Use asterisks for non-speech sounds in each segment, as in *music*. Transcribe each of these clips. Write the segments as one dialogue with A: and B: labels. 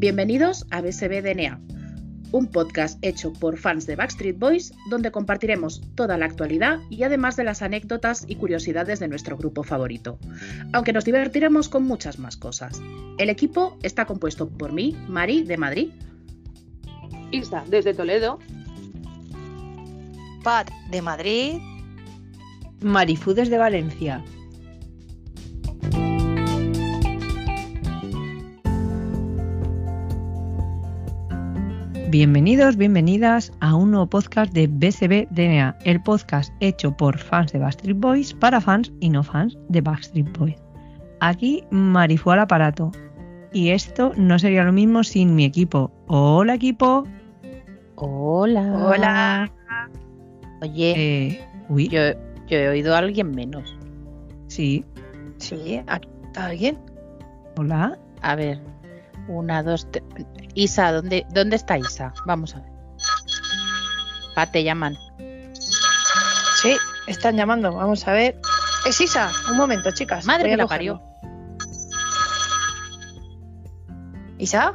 A: Bienvenidos a BSB DNA, un podcast hecho por fans de Backstreet Boys donde compartiremos toda la actualidad y además de las anécdotas y curiosidades de nuestro grupo favorito, aunque nos divertiremos con muchas más cosas. El equipo está compuesto por mí, Mari, de Madrid,
B: Isa, desde Toledo,
C: Pat, de Madrid,
D: Marifú desde Valencia. Bienvenidos, bienvenidas a un nuevo podcast de BSB DNA, el podcast hecho por fans de Backstreet Boys para fans y no fans de Backstreet Boys. Aquí Marifú al aparato. Y esto no sería lo mismo sin mi equipo. Hola equipo.
E: Hola.
C: Hola.
E: Oye,
D: Eh, uy,
E: yo, yo he oído a alguien menos.
D: sí,
C: Sí, aquí está alguien.
D: hola.
E: A ver, una, dos, tres. Isa, ¿dónde, ¿dónde está Isa? Vamos a ver. Pa, te llaman.
C: Sí, están llamando. Vamos a ver. Es Isa. Un momento, chicas.
E: Madre que la
C: cogerlo. ¿Isa?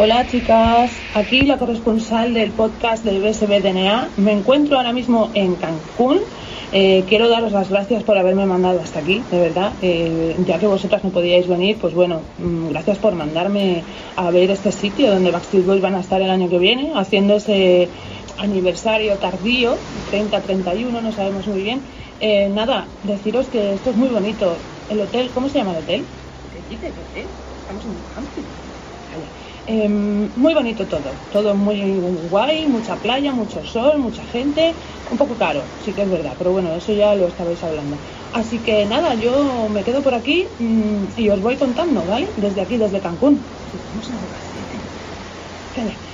B: Hola chicas, aquí la corresponsal del podcast de BSB DNA. Me encuentro ahora mismo en Cancún. Eh, quiero daros las gracias por haberme mandado hasta aquí, de verdad. Eh, ya que vosotras no podíais venir, pues bueno, mm, gracias por mandarme a ver este sitio donde Backstreet Boys van a estar el año que viene, haciendo ese aniversario tardío, 30-31, no sabemos muy bien. Eh, nada, deciros que esto es muy bonito. El hotel, ¿cómo se llama el hotel? ¿Qué dices, hotel? Estamos en Em, muy bonito todo, todo muy guay, mucha playa, mucho sol, mucha gente, un poco caro, sí que es verdad, pero bueno, eso ya lo estabais hablando. Así que nada, yo me quedo por aquí mm, y os voy contando, ¿vale? Desde aquí, desde Cancún.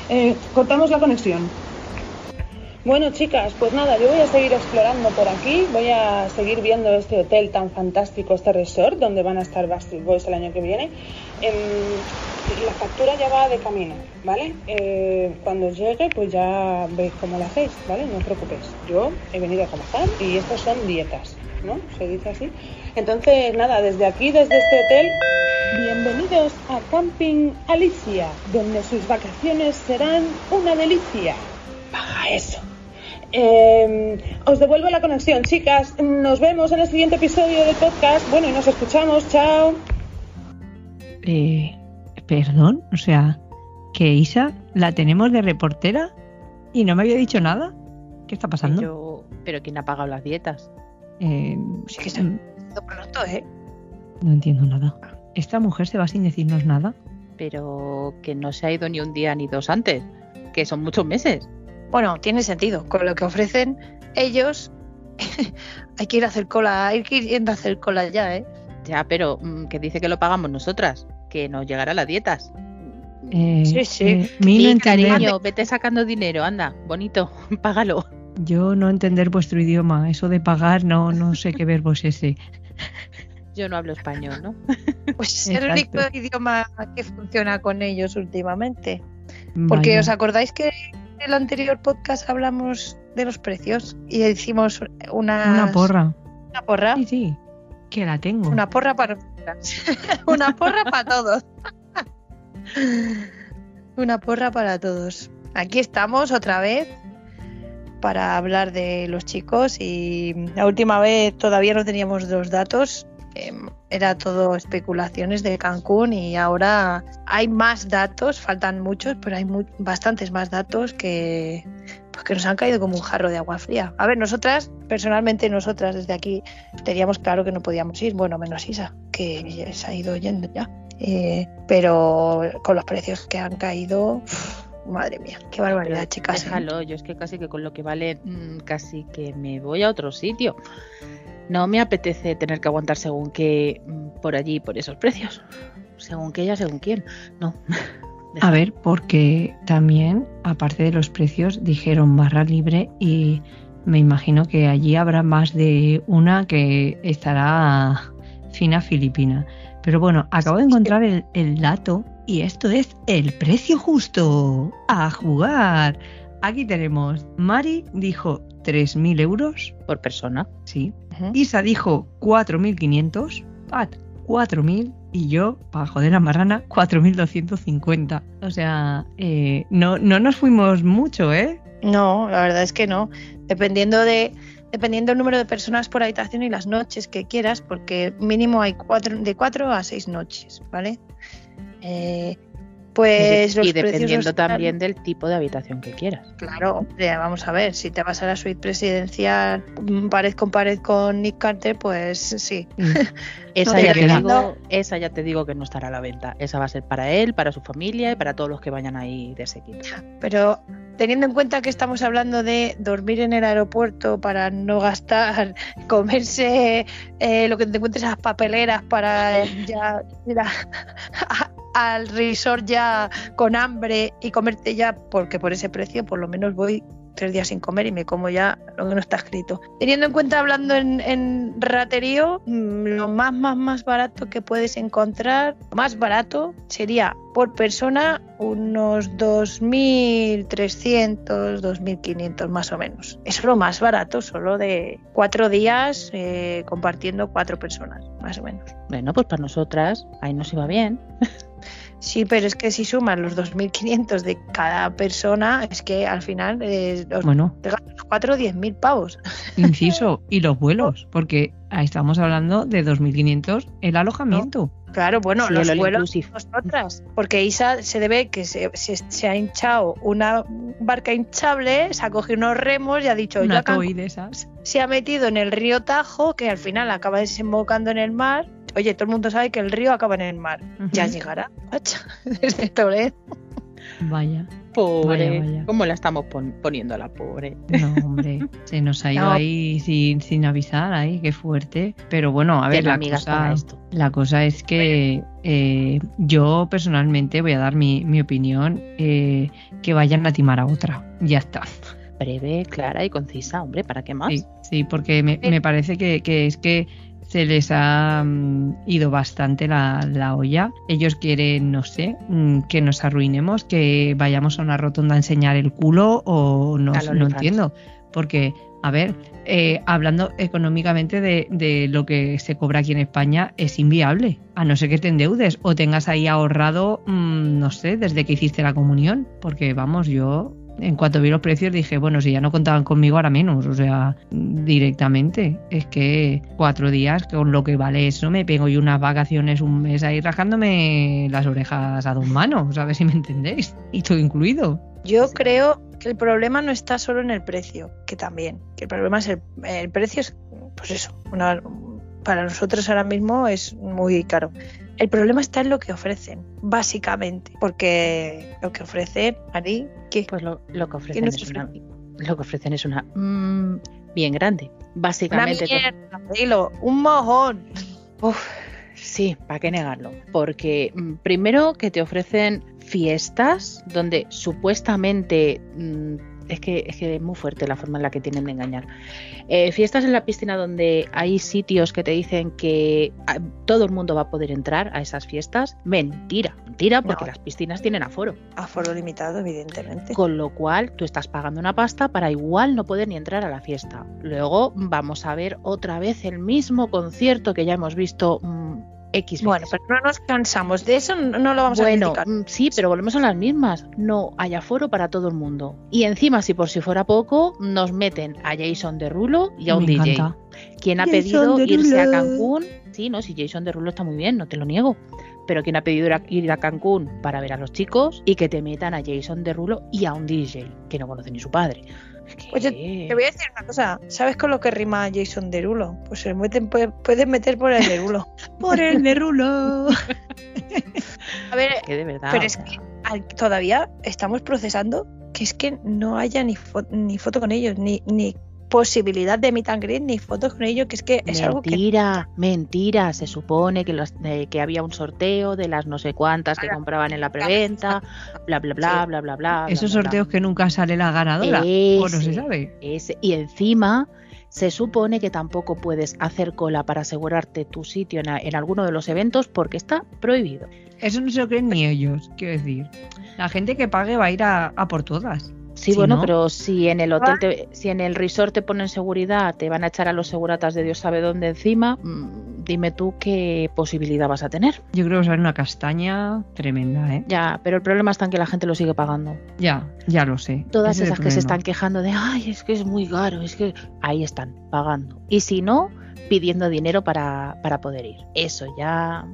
B: Eh, cortamos la conexión. Bueno, chicas, pues nada, yo voy a seguir explorando por aquí, voy a seguir viendo este hotel tan fantástico, este resort, donde van a estar Backstreet Boys el año que viene. Em, la factura ya va de camino, ¿vale? Eh, cuando llegue, pues ya veis cómo lo hacéis, ¿vale? No os preocupéis. Yo he venido a trabajar y estas son dietas, ¿no? Se dice así. Entonces, nada, desde aquí, desde este hotel, bienvenidos a Camping Alicia, donde sus vacaciones serán una delicia. Baja eso. Eh, os devuelvo la conexión, chicas. Nos vemos en el siguiente episodio del podcast. Bueno, y nos escuchamos. Chao.
D: Eh, perdón, o sea, que Isa la tenemos de reportera y no me había dicho nada. ¿Qué está pasando?
E: Yo, pero ¿quién ha pagado las dietas?
D: Eh,
C: Sí que se
D: mm,
C: pronto, ¿eh?
D: no entiendo nada. ¿Esta mujer se va sin decirnos nada?
E: Pero que no se ha ido ni un día ni dos antes, que son muchos meses.
C: Bueno, tiene sentido. Con lo que ofrecen ellos, *laughs* hay que ir a hacer cola, hay que ir yendo a hacer cola ya, ¿eh?
E: Ya, pero mm, que dice que lo pagamos nosotras, que nos llegará las dietas.
D: Eh,
C: Sí, sí.
D: eh, mi
E: cariño, vete sacando dinero, anda, bonito, *laughs* págalo.
D: yo no entender vuestro idioma, eso de pagar, no, no sé qué verbo es ese.
E: Yo no hablo español, ¿no? *laughs*
C: Pues es el único idioma que funciona con ellos últimamente. Porque
D: Vaya.
C: os acordáis que el anterior podcast hablamos de los precios y hicimos una,
D: Una porra.
C: Una porra.
D: Sí, sí, que la tengo.
C: Una porra para *laughs* una porra para todos. *laughs* una porra para todos. Aquí estamos otra vez para hablar de los chicos y la última vez todavía no teníamos los datos. Em, Era todo especulaciones de Cancún y ahora hay más datos, faltan muchos, pero hay mu- bastantes más datos que, pues que nos han caído como un jarro de agua fría. A ver, nosotras, personalmente nosotras desde aquí teníamos claro que no podíamos ir, bueno, menos Isa, que se ha ido yendo ya. Eh, pero con los precios que han caído, madre mía, qué barbaridad,
E: Pero
C: chicas. ¿eh?
E: Déjalo, yo es que casi que con lo que vale, mm, casi que me voy a otro sitio. No me apetece tener que aguantar según qué mm, por allí, por esos precios. Según que ella, según quién. No. *laughs*
D: A ver, porque también, aparte de los precios, dijeron barra libre y me imagino que allí habrá más de una que estará fina filipina. Pero bueno, acabo de encontrar el, el dato y esto es el precio justo. A jugar. Aquí tenemos, Mari dijo 3.000 euros.
E: Por persona.
D: Sí.
C: Ujú.
D: Isa dijo 4.500. Pat, 4.000 y yo, para joder a Marrana, 4.250. O sea, eh, no, no nos fuimos mucho, ¿eh?
C: No, la verdad es que no. Dependiendo de dependiendo del número de personas por habitación y las noches que quieras, porque mínimo hay cuatro, de cuatro a seis noches, ¿vale? Eh, pues
E: y dependiendo también del tipo de habitación que quieras.
C: Claro, hombre, vamos a ver, si te vas a la suite presidencial mm, pared con pared con Nick Carter, pues sí. *laughs*
E: Esa, ya te digo, esa ya te digo que no estará a la venta. Esa va a ser para él, para su familia y para todos los que vayan ahí de ese equipo.
C: Pero teniendo en cuenta que estamos hablando de dormir en el aeropuerto para no gastar, *laughs* comerse eh, lo que te encuentres las papeleras para ya ir a, *laughs* al resort ya con hambre y comerte ya, porque por ese precio por lo menos voy tres días sin comer y me como ya lo que no está escrito. Teniendo en cuenta, hablando en, raterío, mm, lo más, más, más barato que puedes encontrar, más barato sería por persona unos 2.300, 2.500 más o menos. Es lo más barato, solo de cuatro días eh, compartiendo cuatro personas, más o menos.
E: Bueno, pues para nosotras ahí nos iba bien. *laughs*
C: Sí, pero es que si sumas los 2.500 de cada persona, es que al final eh, los,
D: bueno.
C: te gastas 4 o 10.000 pavos. *laughs*
D: Inciso, y los vuelos, porque ahí estamos hablando de 2.500 el alojamiento.
C: Claro, bueno, los vuelos nosotras, porque Isa se debe que se, se, ha hinchado una barca hinchable, se ha cogido unos remos y ha dicho,
D: una de esas.
C: se ha metido en el río Tajo, que al final acaba desembocando en el mar, Oye, todo el mundo sabe que el río acaba en el mar. Ya llegará, desde *laughs* Toledo.
D: Vaya.
E: Pobre. ¿Cómo la estamos poniendo a la pobre?
D: No, hombre, se nos ha ido ahí sin, sin avisar, ahí, qué fuerte. Pero bueno, a ver, la cosa, la cosa es que eh, yo personalmente voy a dar mi, mi opinión, eh, que vayan a timar a otra. Ya está.
E: Breve, clara y concisa, hombre, ¿para qué más?
D: Sí, sí porque me, me parece que, que es que se les ha mm, ido bastante la, olla. Ellos quieren, no sé, mm, que nos arruinemos, que vayamos a una rotonda a enseñar el culo o no, no entiendo. Porque, a ver, eh, hablando económicamente de, de, lo que se cobra aquí en España, es inviable. A no ser que te endeudes o tengas ahí ahorrado, mm, no sé, desde que hiciste la comunión. Porque, vamos, yo en cuanto vi los precios dije, bueno, si ya no contaban conmigo, ahora menos. O sea, directamente. Es que cuatro días, con lo que vale eso, me pego yo unas vacaciones un mes ahí rajándome las orejas a dos manos, a ver *laughs* si me entendéis. Y todo incluido.
C: Yo creo que el problema no está solo en el precio, que también. Que el problema es el, el precio, es, pues eso, una, para nosotros ahora mismo es muy caro. El problema está en lo que ofrecen, básicamente, porque lo que ofrecen, Ari, ¿qué?
E: Pues lo, que ofrecen es una, lo que ofrecen es una mm, bien grande, básicamente.
C: Una mierda, un mojón.
E: Uf, sí, ¿para qué negarlo? Porque mm, primero que te ofrecen fiestas donde supuestamente mm, es que, es muy fuerte la forma en la que tienen de engañar. Eh, fiestas en la piscina donde hay sitios que te dicen que ah, todo el mundo va a poder entrar a esas fiestas. Mentira, mentira, porque las piscinas tienen aforo.
C: Aforo limitado, evidentemente.
E: Con lo cual tú estás pagando una pasta para igual no poder ni entrar a la fiesta. Luego vamos a ver otra vez el mismo concierto que ya hemos visto
C: bueno, pero no nos cansamos de eso, no lo vamos a criticar.
E: Mm, sí, pero volvemos a las mismas. No hay aforo para todo el mundo. Y encima, si por si fuera poco, nos meten a Jason Derulo y a un DJ. Quien ha pedido irse a Cancún, sí, no, si Jason Derulo está muy bien, no te lo niego. Pero quien ha pedido ir a Cancún para ver a los chicos y que te metan a Jason Derulo y a un DJ que no conoce ni su padre.
C: Oye, te voy a decir una cosa. ¿Sabes con lo que rima Jason Derulo? Pues se meten, puedes meter por el Derulo. *laughs*
D: por el Derulo.
C: a ver, pero es que todavía estamos procesando que es que no haya ni, ni foto con ellos, ni, ni posibilidad de meet and ni fotos con ellos, que es que es
E: mentira,
C: algo que...
E: Mentira, mentira. Se supone que, los, que había un sorteo de las no sé cuántas que compraban en la preventa, bla, bla, bla, bla, bla, bla.
D: Esos sorteos que nunca sale la ganadora, o no se sabe.
E: y encima se supone que tampoco puedes hacer cola para asegurarte tu sitio en, en, alguno de los eventos porque está prohibido.
D: Eso no se lo creen ni ellos, quiero decir. La gente que pague va a ir a por todas.
E: Sí, bueno, pero si en el hotel, te, si en el resort te ponen seguridad, te van a echar a los seguratas de Dios sabe dónde encima. Mm, dime tú qué posibilidad vas a tener.
D: Yo creo que va a ser una castaña tremenda, ¿eh?
E: Ya, pero el problema está en que la gente lo sigue pagando.
D: Ya, ya lo sé.
E: Todas
D: Ese es el
E: esas que se están quejando de, ay, es que es muy caro, es que ahí están, pagando. Y si no, pidiendo dinero para, para poder ir. Eso ya...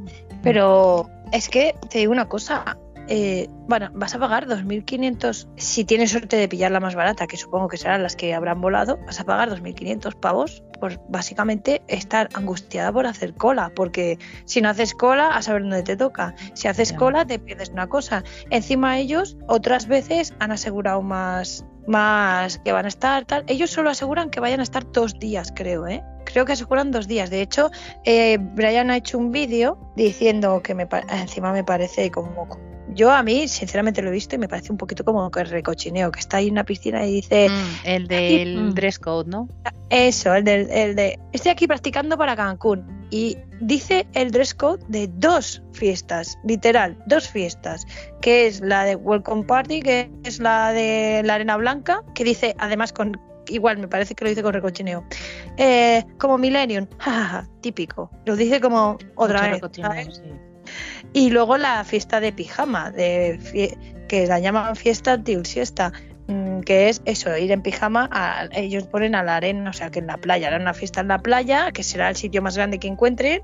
C: Pero es que te digo una cosa. Eh, bueno, vas a pagar 2.500 si tienes suerte de pillar la más barata, que supongo que serán las que habrán volado, vas a pagar 2.500 pavos por básicamente estar angustiada por hacer cola, porque si no haces cola, a saber dónde te toca. Si haces cola, te pierdes una cosa. Encima ellos otras veces han asegurado más, más que van a estar tal. Ellos solo aseguran que vayan a estar dos días, creo, ¿eh? Creo que aseguran dos días. De hecho, eh, Brian ha hecho un vídeo diciendo que me encima me parece como yo a mí sinceramente lo he visto y me parece un poquito como que recochineo que está ahí en una piscina y dice
E: Mm, el del
D: Mm.
E: dress code, ¿no?
C: eso el, del- el de estoy aquí practicando para Cancún y dice el dress code de dos fiestas literal dos fiestas que es la de Welcome Party que es la de la arena blanca que dice además con igual me parece que lo dice con recochineo eh, como Millennium *laughs* jajaja, típico lo dice como otra
E: Mucho
C: vez
E: recochineo,
C: ¿sabes?
E: sí.
C: Y luego la fiesta de pijama, de fie- que la llaman fiesta til siesta, mm, que es eso, ir en pijama, a- ellos ponen a la arena, o sea que en la playa, harán una fiesta en la playa, que será el sitio más grande que encuentren,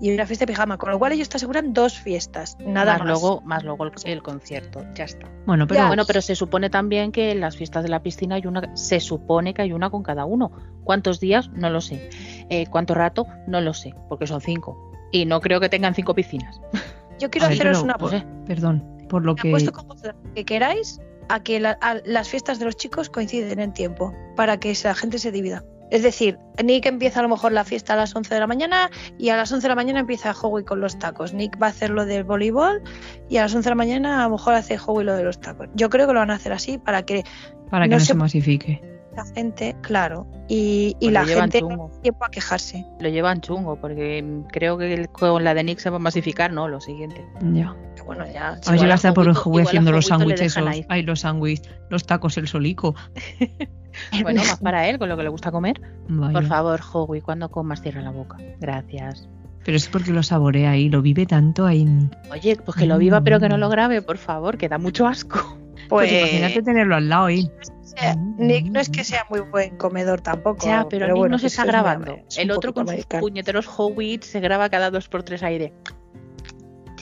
C: y una fiesta de pijama, con lo cual ellos te aseguran dos fiestas, nada
E: más,
C: más.
E: luego, más luego el, el concierto, ya está.
D: Bueno, pero
C: Ya.
E: Bueno, pero se supone también que en las fiestas de la piscina hay una, se supone que hay una con cada uno. ¿Cuántos días? No lo sé. Eh, ¿Cuánto rato? No lo sé, porque son cinco. Y no creo que tengan cinco piscinas. *laughs*
C: Yo quiero
D: A ver,
C: haceros una apuesta.
E: sé.
D: perdón, por lo que
C: apuesto vosotros que queráis a que la- a- las fiestas de los chicos coinciden en tiempo, para que la gente se divida. Es decir, Nick empieza a lo mejor la fiesta a las 11 de la mañana y a las 11 de la mañana empieza Howie con los tacos. Nick va a hacer lo del voleibol y a las 11 de la mañana a lo mejor hace Howie lo de los tacos. Yo creo que lo van a hacer así para que
D: para que
C: no se
D: masifique.
C: La gente, claro, y, y
E: Pues
C: la
E: lo llevan
C: gente
E: chungo.
C: tiempo a quejarse.
E: Lo llevan chungo, porque creo que el- con la de Nick se va a masificar, no, lo siguiente.
D: Ya.
C: Bueno, ya.
D: A ver
E: Igual
D: si
E: a
D: va a estar por el juguete haciendo los sándwiches. Ay, los sándwiches, los tacos, el solico. *laughs*
E: Bueno, más para él, con lo que le gusta comer.
D: Vaya.
E: Por favor, Howie, cuando comas cierra la boca. Gracias.
D: Pero es porque lo saborea y lo vive tanto ahí.
E: Oye, pues que lo viva, pero que no lo grabe, por favor, que da mucho asco.
D: Pues imagínate tenerlo al lado ahí.
C: Sea, Nick no es que sea muy buen comedor tampoco.
E: Ya, pero, Nick
C: bueno,
E: no se está grabando.
C: es
E: El otro con sus puñeteros Howie se graba cada dos por tres aire.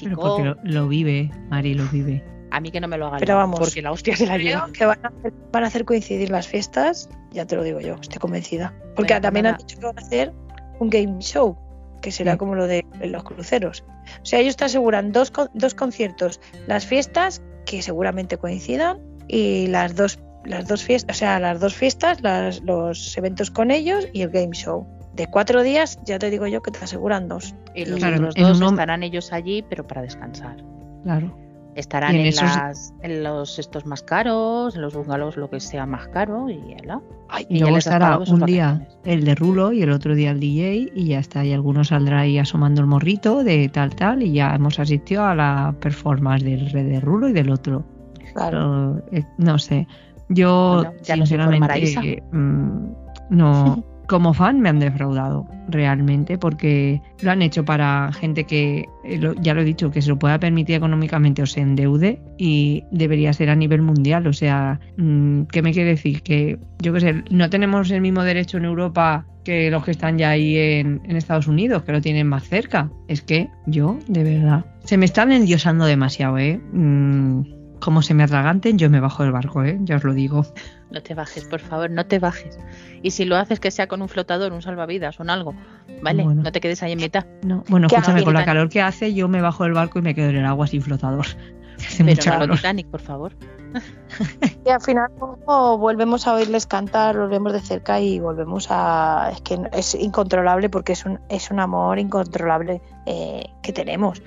D: Pero porque lo, lo vive, Mari, lo vive.
E: a mí que no me lo haga
C: Pero vamos,
E: porque la hostia se la
C: Creo
E: lleva.
C: que van a, hacer, van a hacer coincidir las fiestas, ya te lo digo yo, estoy convencida. Porque
E: Bueno,
C: también
E: nada.
C: han dicho que van a hacer un game show, que será
D: Sí.
C: como lo de los cruceros. O sea, ellos te aseguran dos conciertos, las fiestas, que seguramente coincidan, y las dos, las dos fiestas, o sea, las dos fiestas, las- los eventos con ellos y el game show. De cuatro días, ya te digo yo que te aseguran dos.
E: Y los
D: Claro,
E: otros
D: en
E: dos
D: uno-
E: estarán ellos allí, pero para descansar.
D: Claro.
E: Estarán
D: Y en
E: en,
D: esos-
E: las, en los estos más caros, en los bungalows lo que sea más caro y ya.
D: Y
E: ya
D: luego estará un día el de Rulo y el otro día el DJ y ya está. Y alguno saldrá ahí asomando el morrito de tal, tal. Y ya hemos asistido a la performance del re- de Rulo y del otro.
C: Claro.
D: Pero, eh, no sé. Yo,
E: Bueno, ya
D: sinceramente, mm, no. *laughs* Como fan me han defraudado realmente porque lo han hecho para gente que, eh, ya lo he dicho, que se lo pueda permitir económicamente o se endeude y debería ser a nivel mundial. O sea, mm, ¿qué me quiere decir? Que yo qué sé, no tenemos el mismo derecho en Europa que los que están ya ahí en, en Estados Unidos, que lo tienen más cerca. Es que yo, de verdad, se me están endiosando demasiado, ¿eh? Mm, como se me atraganten, yo me bajo del barco, ¿eh? Ya os lo digo.
E: No te bajes, por favor, no te bajes. Y si lo haces, que sea con un flotador, un salvavidas o un algo. ¿Vale?
D: Bueno.
E: No te quedes ahí en mitad.
D: No, bueno, escúchame, con la calor que hace, yo me bajo del barco y me quedo en el agua sin flotador. Hace
E: Pero no lo
D: calor.
E: Titanic, por favor. *laughs*
C: Y al final luego volvemos a oírles cantar, los vemos de cerca y volvemos a... Es que es incontrolable porque es un, es un amor incontrolable eh, que tenemos.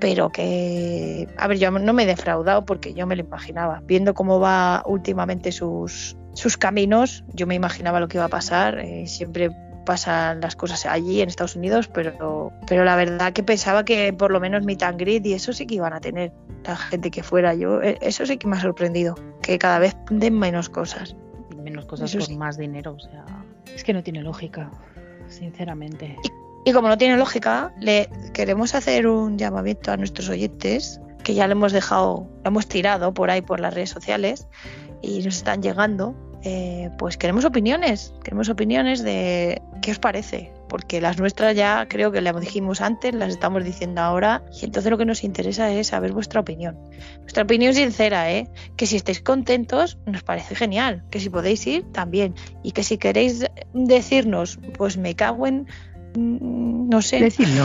C: Pero que... A ver, yo no me he defraudado porque yo me lo imaginaba. Viendo cómo va últimamente sus, sus caminos, yo me imaginaba lo que iba a pasar. eh, siempre pasan las cosas allí en Estados Unidos, pero, pero la verdad que pensaba que por lo menos meet and greet y eso sí que iban a tener la gente que fuera yo. eh, Eso sí que me ha sorprendido, que cada vez den menos cosas.
E: Y menos cosas
C: Eso
E: por
C: sí.
E: más dinero. O sea, es que no tiene lógica, sinceramente.
C: Y como no tiene lógica, le queremos hacer un llamamiento a nuestros oyentes, que ya le hemos dejado, lo hemos tirado por ahí por las redes sociales y nos están llegando. Eh, pues queremos opiniones, queremos opiniones de qué os parece, porque las nuestras ya creo que las dijimos antes, las estamos diciendo ahora, y entonces lo que nos interesa es saber vuestra opinión. Vuestra opinión sincera, ¿eh? Que si estáis contentos, nos parece genial, que si podéis ir, también, y que si queréis decirnos, pues me cago en, mm, no sé,
D: Decidlo.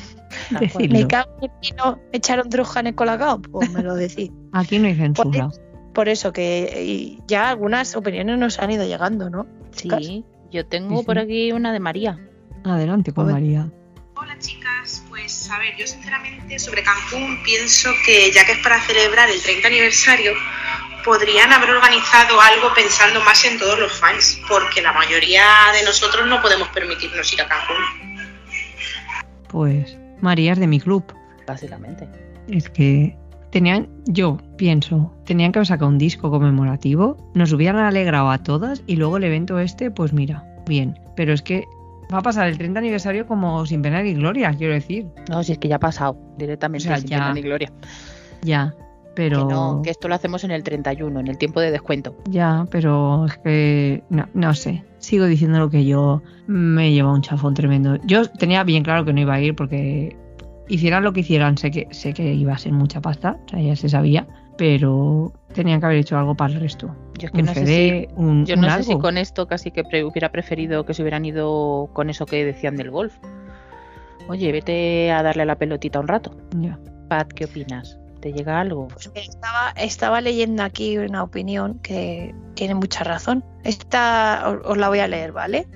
D: *laughs*
C: me
D: Decidlo.
C: cago en pino, me echaron droga en el colacao, pues me lo decís.
D: Aquí no hay censura.
C: Por eso que ya algunas opiniones nos han ido llegando, ¿no? chicas?
E: Sí, yo tengo
D: Sí,
E: por aquí una de María.
D: Adelante con
C: ver.
D: María.
B: Hola chicas, pues a ver, yo sinceramente sobre Cancún pienso que ya que es para celebrar el 30 aniversario, podrían haber organizado algo pensando más en todos los fans, porque la mayoría de nosotros no podemos permitirnos ir a Cancún.
D: Pues María es de mi club.
E: Básicamente.
D: Es que tenían, yo pienso, tenían que haber sacado un disco conmemorativo, nos hubieran alegrado a todas y luego el evento este, pues mira, bien. Pero es que va a pasar el 30 aniversario como sin pena ni gloria, quiero decir.
E: No, si es que ya ha pasado directamente,
D: O sea,
E: sin
D: ya.
E: pena ni gloria.
D: Ya, pero...
E: Que no, que esto lo hacemos en el 31, en el tiempo de descuento.
D: Ya, pero es que no, no sé. Sigo diciendo lo que yo me lleva un chafón tremendo. Yo tenía bien claro que no iba a ir porque hicieran lo que hicieran, sé que sé que iba a ser mucha pasta, o sea, ya se sabía, pero tenían que haber hecho algo para el resto.
E: Yo es que
D: Un
E: no sé si,
D: un,
E: yo
D: un
E: no sé si
D: algo.
E: con esto casi que pre- hubiera preferido que se hubieran ido con eso que decían del golf. Oye, vete a darle a la pelotita un rato.
D: Ya.
E: Pat, ¿qué opinas? ¿Te llega algo?
C: Pues estaba, estaba leyendo aquí una opinión que tiene mucha razón. Esta os, os la voy a leer, ¿vale?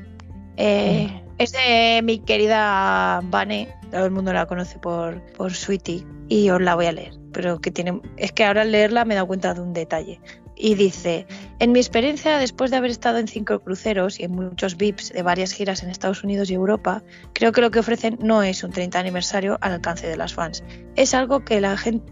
C: Eh, Es de mi querida Vane, todo el mundo la conoce por, Sweetie, y os la voy a leer. Pero que tiene. Es que ahora al leerla me he dado cuenta de un detalle. Y dice: En mi experiencia, después de haber estado en cinco cruceros y en muchos VIPs de varias giras en Estados Unidos y Europa, creo que lo que ofrecen no es un 30 aniversario al alcance de las fans es algo que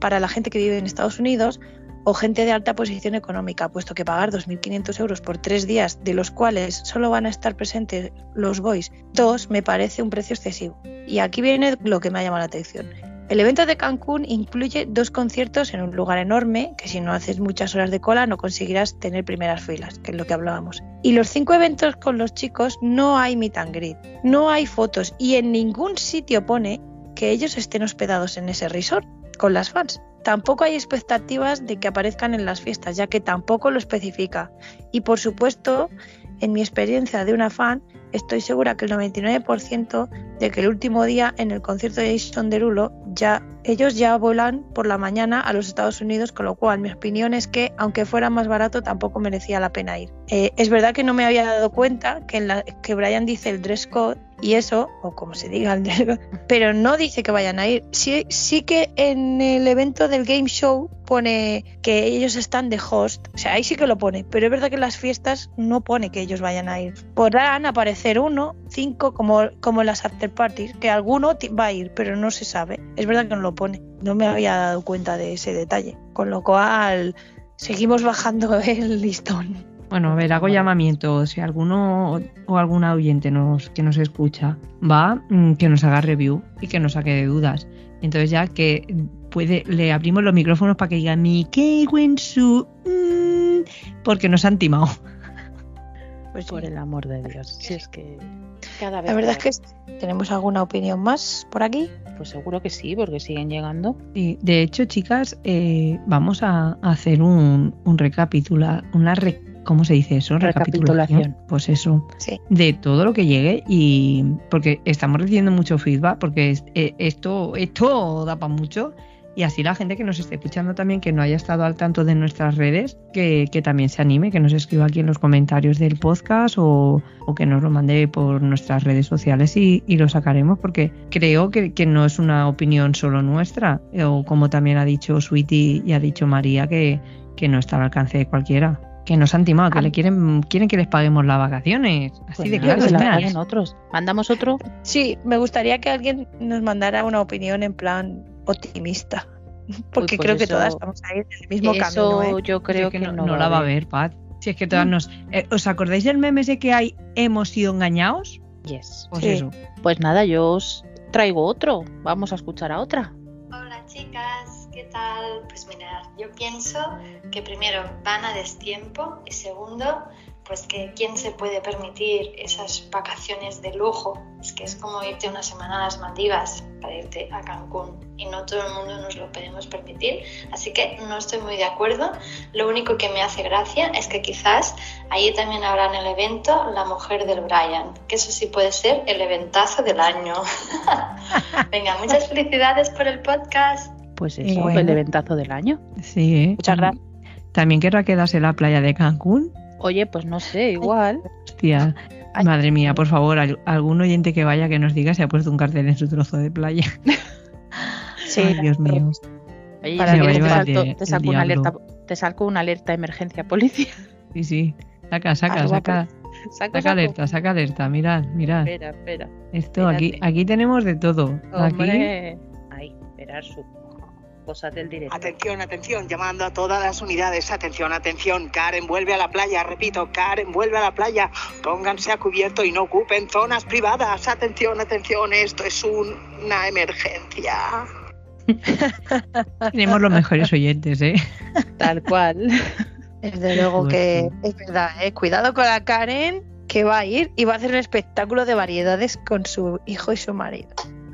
C: para la gente que vive en Estados Unidos o gente de alta posición económica, puesto que pagar 2.500 euros por tres días, de los cuales solo van a estar presentes los boys dos, me parece un precio excesivo. Y aquí viene lo que me ha llamado la atención. El evento de Cancún incluye dos conciertos en un lugar enorme, que si no haces muchas horas de cola no conseguirás tener primeras filas, que es lo que hablábamos. Y los cinco eventos con los chicos no hay meet and greet, no hay fotos y en ningún sitio pone que ellos estén hospedados en ese resort con las fans. Tampoco hay expectativas de que aparezcan en las fiestas, ya que tampoco lo especifica. Y por supuesto, en mi experiencia de una fan, estoy segura que el 99% de que el último día en el concierto de Jason Derulo ya ellos ya vuelan por la mañana a los Estados Unidos, con lo cual mi opinión es que aunque fuera más barato tampoco merecía la pena ir. Eh, es verdad que no me había dado cuenta que, en la, que Brian dice el dress code y eso, o como se diga *laughs* pero no dice que vayan a ir. Sí, sí que en el evento del game show pone que ellos están de host, o sea, ahí sí que lo pone, pero es verdad que en las fiestas no pone que ellos vayan a ir. Podrán aparecer uno, cinco, como, como las after parties, que alguno va a ir, pero no se sabe. Es verdad que no lo pone. No me había dado cuenta de ese detalle. Con lo cual, seguimos bajando *laughs* el listón.
D: Bueno, a ver, hago llamamiento. Si alguno o alguna oyente nos, que nos escucha va, mm, que nos haga review y que nos saque de dudas. Entonces ya que puede, le abrimos los micrófonos para que diga mi que su mm", porque nos han timado.
C: Pues
E: Por
C: sí.
E: el amor de Dios. Si es que cada vez
C: La verdad es que tenemos alguna opinión más por aquí.
E: Pues seguro que sí, porque siguen llegando.
D: Sí, de hecho, chicas, eh, vamos a hacer un, un recapitula, una re- ¿cómo se dice eso?
E: Recapitulación.
D: Pues eso,
C: Sí.
D: de todo lo que llegue y porque estamos recibiendo mucho feedback porque es- eh, esto esto da para mucho y así la gente que nos esté escuchando también que no haya estado al tanto de nuestras redes que, que también se anime que nos escriba aquí en los comentarios del podcast o, o que nos lo mande por nuestras redes sociales y, y lo sacaremos porque creo que, que no es una opinión solo nuestra o como también ha dicho Sweetie y ha dicho María que, que no está al alcance de cualquiera que nos han timado, que
C: Ah.
D: le quieren, quieren que les paguemos las vacaciones. Así
E: Pues
D: de claro.
E: que paguen otros. ¿Mandamos otro?
C: Sí, me gustaría que alguien nos mandara una opinión en plan optimista. Porque
E: pues
C: creo que todas estamos ahí en el mismo
E: Eso
C: camino. ¿eh?
E: yo creo que,
D: no, no la va a ver, Pat. Si es que todas nos. eh, ¿Os acordáis del meme ese que hay hemos sido engañados?
E: Yes.
D: Pues
C: Sí.
D: eso.
E: Pues nada, yo os traigo otro. Vamos a escuchar a otra.
F: Hola chicas, ¿qué tal? Pues mirad, yo pienso que primero van a destiempo y segundo, pues que quién se puede permitir esas vacaciones de lujo. Es que es como irte una semana a las Maldivas para irte a Cancún y no todo el mundo nos lo podemos permitir. Así que no estoy muy de acuerdo. Lo único que me hace gracia es que quizás allí también habrá en el evento la mujer del Brian, que eso sí puede ser el eventazo del año. *laughs* Venga, muchas felicidades por el podcast.
E: Pues eso,
D: bueno.
E: el eventazo del año.
D: Sí, ¿eh?
C: Muchas gracias.
D: También querrá quedarse en la playa de Cancún.
E: Oye, pues no sé, igual.
D: Hostia,
E: Ay.
D: madre mía, por favor, al- algún oyente que vaya que nos diga si ha puesto un cartel en su trozo de playa. *laughs*
C: Sí,
D: Ay, Dios mío.
E: Oye,
C: Para
E: si
C: que te
E: te,
D: vaya
E: salto-
D: el
E: te saco una alerta, te saco una alerta emergencia policía.
D: Sí, sí. Saca, saca,
E: Algo
D: saca.
E: Saco,
D: Saca
E: saco.
D: alerta, saca alerta. Mirad, mirad.
E: Espera, espera.
D: Esto aquí,
E: espérate.
D: aquí tenemos de todo. Aquí,
E: Hombre. Ahí, esperar su cosas del directo.
G: Atención, atención, llamando a todas las unidades. Atención, atención. Karen vuelve a la playa. Repito, Karen vuelve a la playa. Pónganse a cubierto y no ocupen zonas privadas. Atención, atención. Esto es un- una emergencia. *laughs*
D: tenemos los mejores oyentes, ¿eh?
E: Tal cual.
C: Desde luego que
D: Pues
C: es verdad, ¿eh? Cuidado con la Karen que va a ir y va a hacer un espectáculo de variedades con su hijo y su marido.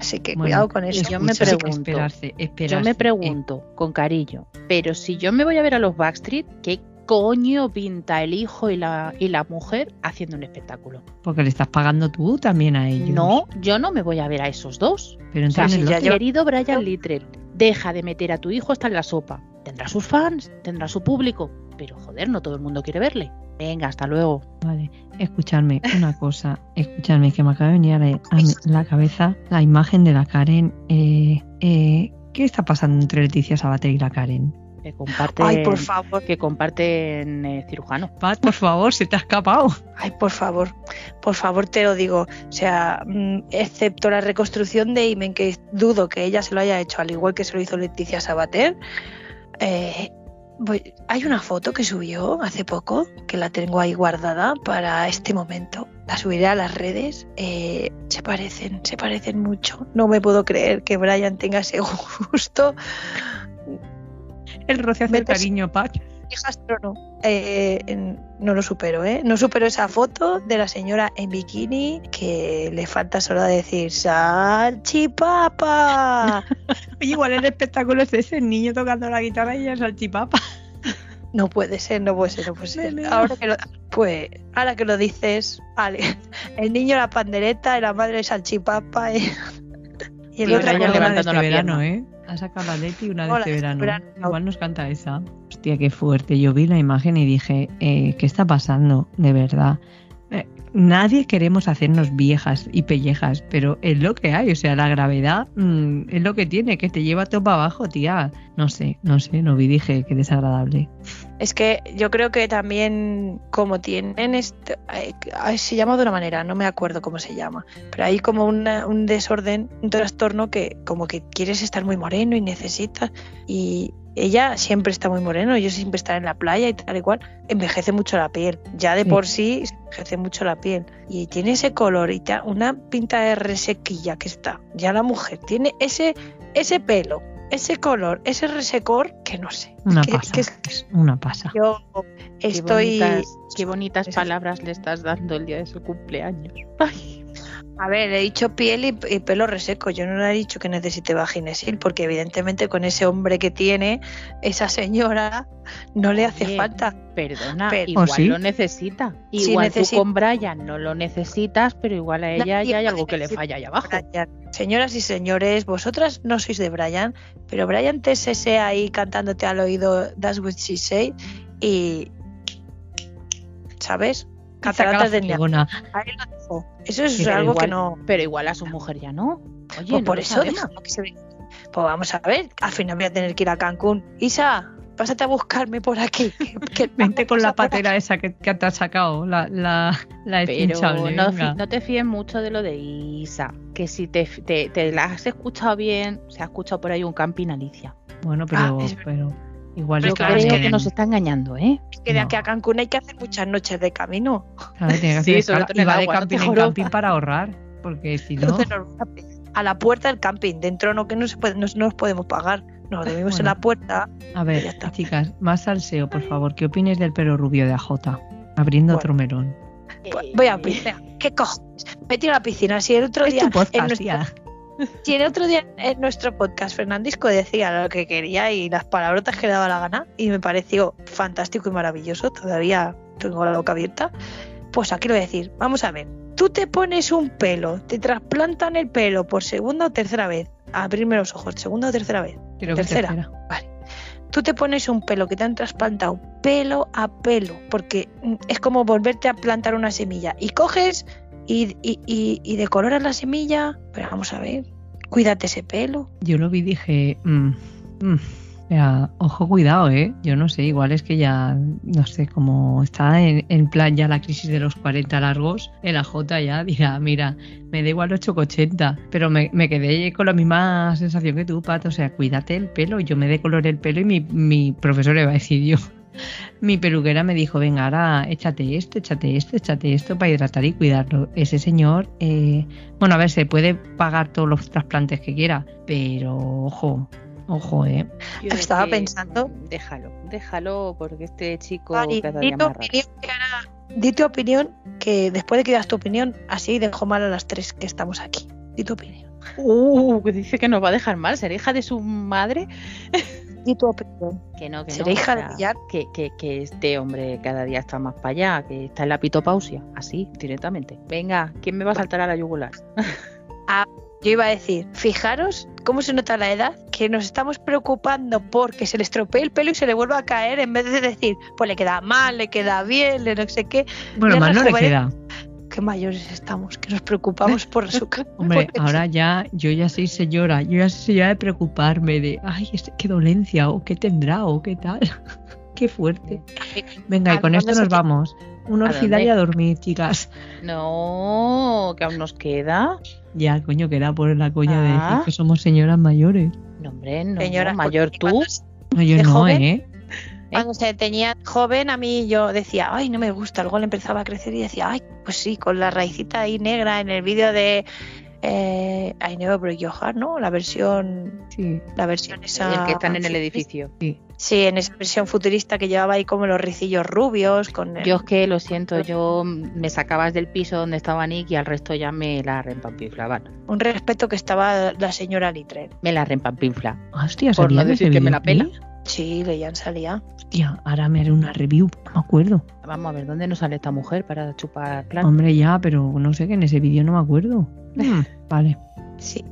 C: Así que
D: Bueno,
C: cuidado con eso.
E: yo me pregunto,
D: Esperarse, esperarse.
E: Yo me
D: Eh,
E: pregunto, con cariño, pero si yo me voy a ver a los Backstreet, ¿qué coño pinta el hijo y la, y la mujer haciendo un espectáculo?
D: porque le estás pagando tú también a ellos.
E: No, yo no me voy a ver a esos dos.
D: Pero
E: O sea,
D: entonces
C: si ya
E: Querido Brian Littrell, deja de meter a tu hijo hasta en la sopa. Tendrá sus fans, tendrá su público, pero joder, no todo el mundo quiere verle. Venga, hasta luego.
D: Vale, escuchadme una cosa, escuchadme que me acaba de venir a la, a mi- la cabeza la imagen de la Karen. Eh, eh, ¿Qué está pasando entre Leticia Sabater y la Karen?
E: Que comparten,
C: Ay, por favor,
E: que comparten eh, cirujano.
D: Pat, por favor, se te ha escapado.
C: ay, por favor, por favor te lo digo. O sea, mm, excepto la reconstrucción de Imen, que dudo que ella se lo haya hecho, al igual que se lo hizo Leticia Sabater. eh, voy- hay una foto que subió hace poco, que la tengo ahí guardada para este momento. La subiré a las redes. eh, se parecen, se parecen mucho. No me puedo creer que Brian tenga ese *laughs* gusto.
D: El roce hace el cariño, Pat.
C: Hijastro no. Eh, no lo supero, ¿eh? No supero esa foto de la señora en bikini que le falta solo decir ¡Salchipapa! *laughs*
D: Oye, igual el espectáculo es ese, el niño tocando la guitarra y el salchipapa.
C: No puede ser, no puede ser, no puede ser. Ahora que lo, pues, ahora que lo dices, vale. El niño la pandereta y la madre salchipapa y, y el
E: Y
C: otro
E: levantando
D: este
E: la
D: verano,
E: pierna.
D: ¿eh? Ha sacado la Leti una de
C: Hola,
D: este
C: este
D: verano.
C: verano.
D: Igual nos canta esa. Hostia, qué fuerte. Yo vi la imagen y dije, eh, ¿qué está pasando? De verdad. Eh, nadie queremos hacernos viejas y pellejas, pero es lo que hay. O sea, la gravedad mm, es lo que tiene, que te lleva todo para abajo, tía. No sé, no sé, no vi, dije, qué desagradable.
C: Es que yo creo que también como tienen este, se llama de una manera, no me acuerdo cómo se llama, pero hay como una- un desorden, un trastorno que como que quieres estar muy moreno y necesitas y ella siempre está muy moreno, yo siempre estar en la playa y tal y cual, envejece mucho la piel, ya de
D: Sí.
C: por sí envejece mucho la piel. Y tiene ese color y una pinta de resequilla que está, ya la mujer tiene ese ese pelo, ese color, ese resecor que no sé,
D: Una
C: que-
D: pasa.
C: que es-
D: Una pasa.
C: yo
E: Qué
C: estoy.
E: bonitas, qué bonitas palabras le estás dando el día de su cumpleaños. *laughs* Ay,
C: A ver, he dicho piel y, y pelo reseco. Yo no le he dicho que necesite vaginesil, porque evidentemente con ese hombre que tiene, esa señora, no le hace falta.
E: Perdona,
C: Pero-
E: igual
D: ¿Oh, sí?
E: lo necesita.
C: Sí,
E: Igual
C: necesita.
E: tú con Brian no lo necesitas, pero igual a ella ya hay algo que le falla ahí abajo.
C: Brian. Señoras y señores, vosotras no sois de Brian, pero Brian te sese ahí cantándote al oído That's what she said y. ¿Sabes? Cataratas de. Ahí lo dejo. Eso es
E: Pero
C: algo que no.
E: Pero igual a su mujer ya no. Oye,
C: Pues
E: no
C: por eso que se. Pues vamos a ver, al final voy a tener que ir a Cancún. Isa, pásate a buscarme por aquí. *laughs* que- que *laughs*
D: Vente con la patera esa que, que te has sacado, la, la, la
E: Pero no, no te fíes mucho de lo de Isa. Que si te, te, te la has escuchado bien, se ha escuchado por ahí un camping Alicia.
D: Bueno, pero,
C: Ah, es
D: pero igual
E: Yo
D: es
E: creo
D: que-
E: que nos está engañando, ¿eh?
C: que de
D: No.
C: aquí a Cancún hay que hacer muchas noches de camino.
D: Claro, tiene que
E: Sí, sobre todo en
D: y
E: el
D: va de
E: agua, no
D: camping
E: te
D: en camping para ahorrar. Porque si no.
C: Entonces a- a la puerta del camping, dentro no que no se puede, no, no nos podemos pagar. Nos dormimos en
D: Bueno.
C: la puerta.
D: A
C: Ya
D: ver,
C: está.
D: chicas, más salseo, por favor. ¿Qué opines del pelo rubio de AJ? Abriendo
C: Bueno.
D: otro melón.
C: Pues voy a piscina. ¿Qué cojones? Me tiro a la piscina. Si el otro
D: Es
C: día
D: tu
C: en
D: podcast,
C: nuestro-
D: tía.
C: Si el otro día en nuestro podcast Fernandisco decía lo que quería y las palabrotas que le daba la gana y me pareció fantástico y maravilloso, todavía tengo la boca abierta, pues aquí lo voy a decir. Vamos a ver, tú te pones un pelo, te trasplantan el pelo por segunda o tercera vez, abrirme los ojos, segunda o tercera vez,
D: Creo que
C: tercera.
D: tercera.
C: vale. Tú te pones un pelo que te han trasplantado pelo a pelo, porque mm, es como volverte a plantar una semilla y coges y, y, y, y decoloras la semilla, pero vamos a ver, cuídate ese pelo.
D: Yo lo vi y dije, mm, mm, ojo, cuidado, ¿eh? Yo no sé, igual es que ya, no sé, como está en, plan ya la crisis de los 40 largos, el AJ ya dirá, mira, me da igual 8,80, pero me, me quedé con la misma sensación que tú, Pato, o sea, cuídate el pelo, yo me decoloré el pelo y mi, mi profesor le va a decir yo. *laughs* Mi peluquera me dijo, venga, ahora échate esto, échate esto, échate esto para hidratar y cuidarlo. Ese señor, eh, bueno, a ver, se puede pagar todos los trasplantes que quiera, pero ojo, ojo, eh.
E: Yo
C: Estaba pensando-
E: Déjalo, déjalo, porque este chico cada
C: di
E: día
C: tu
E: más
C: opinión, di tu opinión, que después de que das tu opinión, así dejo mal a las tres que estamos aquí. Di tu opinión.
E: Uh, que dice que nos va a dejar mal, ser hija de su madre.
C: Di tu opinión.
E: Que no, que
C: Seré
E: no.
C: hija
E: o
C: de
E: sea,
C: Villar.
E: que, que, que este hombre cada día está más para allá, que está en la pitopausia, así, directamente. Venga, ¿quién me va a saltar a la yugular?
C: Yo iba a decir, fijaros cómo se nota la edad, que nos estamos preocupando porque se le estropee el pelo y se le vuelva a caer, en vez de decir, pues le queda mal, le queda bien, le no sé qué.
D: Bueno,
C: Ya
D: más no le queda.
C: Qué mayores estamos, que nos preocupamos por su *laughs* cara.
D: Hombre,
C: Pues,
D: ahora ya, yo ya soy señora, yo ya soy señora de preocuparme de, ay, este- qué dolencia, o qué tendrá, o qué tal. Qué fuerte. *laughs* Venga, y
C: ¿A
D: con esto nos vamos. Un
E: ¿A
D: orfidal y a dormir, chicas.
E: No, que aún nos queda.
D: Ya, coño, que era por la coña de
E: Ah.
D: decir que somos señoras mayores.
E: No, hombre, no,
C: Señora,
E: mayor tú.
C: cuando se-
D: No, yo
C: ¿De
D: no,
C: joven?
D: ¿eh?
C: Cuando se tenía joven, a mí yo decía, ay, no me gusta. Luego le empezaba a crecer y decía, ay, pues sí, con la raicita ahí negra en el vídeo de eh, I Never Break Your Heart, ¿no? La versión,
D: Sí,
C: la versión esa.
E: El que están en el edificio.
D: sí.
C: Sí, en esa versión futurista que llevaba ahí como los ricillos rubios. con el-
E: Yo es que lo siento, yo me sacabas del piso donde estaba Nick y al resto ya me la rempampinflaban.
C: Un respeto que estaba la señora Litre.
E: Me la rempampinfla.
D: Hostia,
E: Por
D: ¿sabía
E: no
D: de
E: decir que me la
D: videoclip?
C: Sí, leían salía.
D: Hostia, ahora me haré una review, no me acuerdo.
E: Vamos a ver, ¿dónde nos sale esta mujer para chupar plan?
D: Hombre, ya, pero no sé que en ese vídeo no me acuerdo. *laughs* Vale.
C: Sí.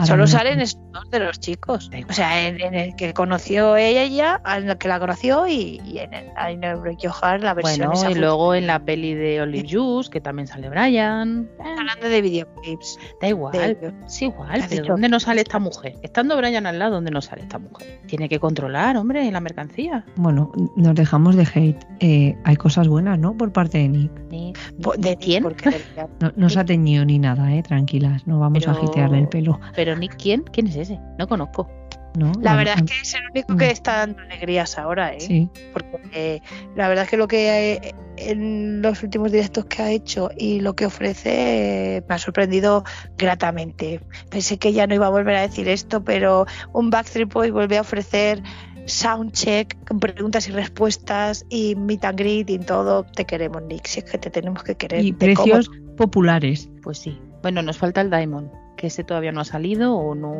D: Ahora
C: Solo salen dos de los chicos. O sea, en, en el que conoció ella ya, en el que la conoció y, y en el Break Your Heart, la versión
E: Bueno,
C: esa
E: y luego en la peli de Olive Juice, que también sale Brian.
C: Hablando de videoclips.
E: da igual,
C: de-
E: es igual.
C: Has
E: Pero
C: dicho-
E: ¿dónde nos sale esta mujer? Estando Brian al lado, ¿dónde nos sale esta mujer? Tiene que controlar, hombre, la mercancía.
D: Bueno, nos dejamos de hate. Eh, hay cosas buenas, ¿no? Por parte de Nick.
E: Ni-
C: de
E: quién?
C: porque- *laughs*
D: No, no se ha teñido ni nada, ¿eh? Tranquilas, no vamos a
E: Pero-
D: agitearle el pelo.
E: Pero Nick, ¿quién? ¿Quién es ese? No conozco.
D: ¿no?
C: La verdad es que es el único que está dando alegrías ahora, ¿eh?
D: Sí,
C: Porque eh, la verdad es que lo que eh, en los últimos directos que ha hecho y lo que ofrece eh, me ha sorprendido gratamente. Pensé que ya no iba a volver a decir esto, pero un Backstreet Boy vuelve a ofrecer soundcheck con preguntas y respuestas y meet and greet y todo. Te queremos, Nick. Si es que te tenemos que querer.
D: y precios populares.
E: Pues sí. Bueno, nos falta el Diamond, que ese todavía no ha salido o no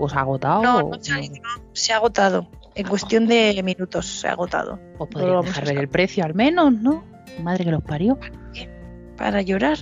E: os ha agotado.
C: No,
E: o
C: no ha- no, se ha agotado. En cuestión de minutos se ha agotado.
E: Os
C: lo
E: podrían
C: vamos
E: dejar ver el precio al menos, ¿no? Madre que los parió.
C: para llorar.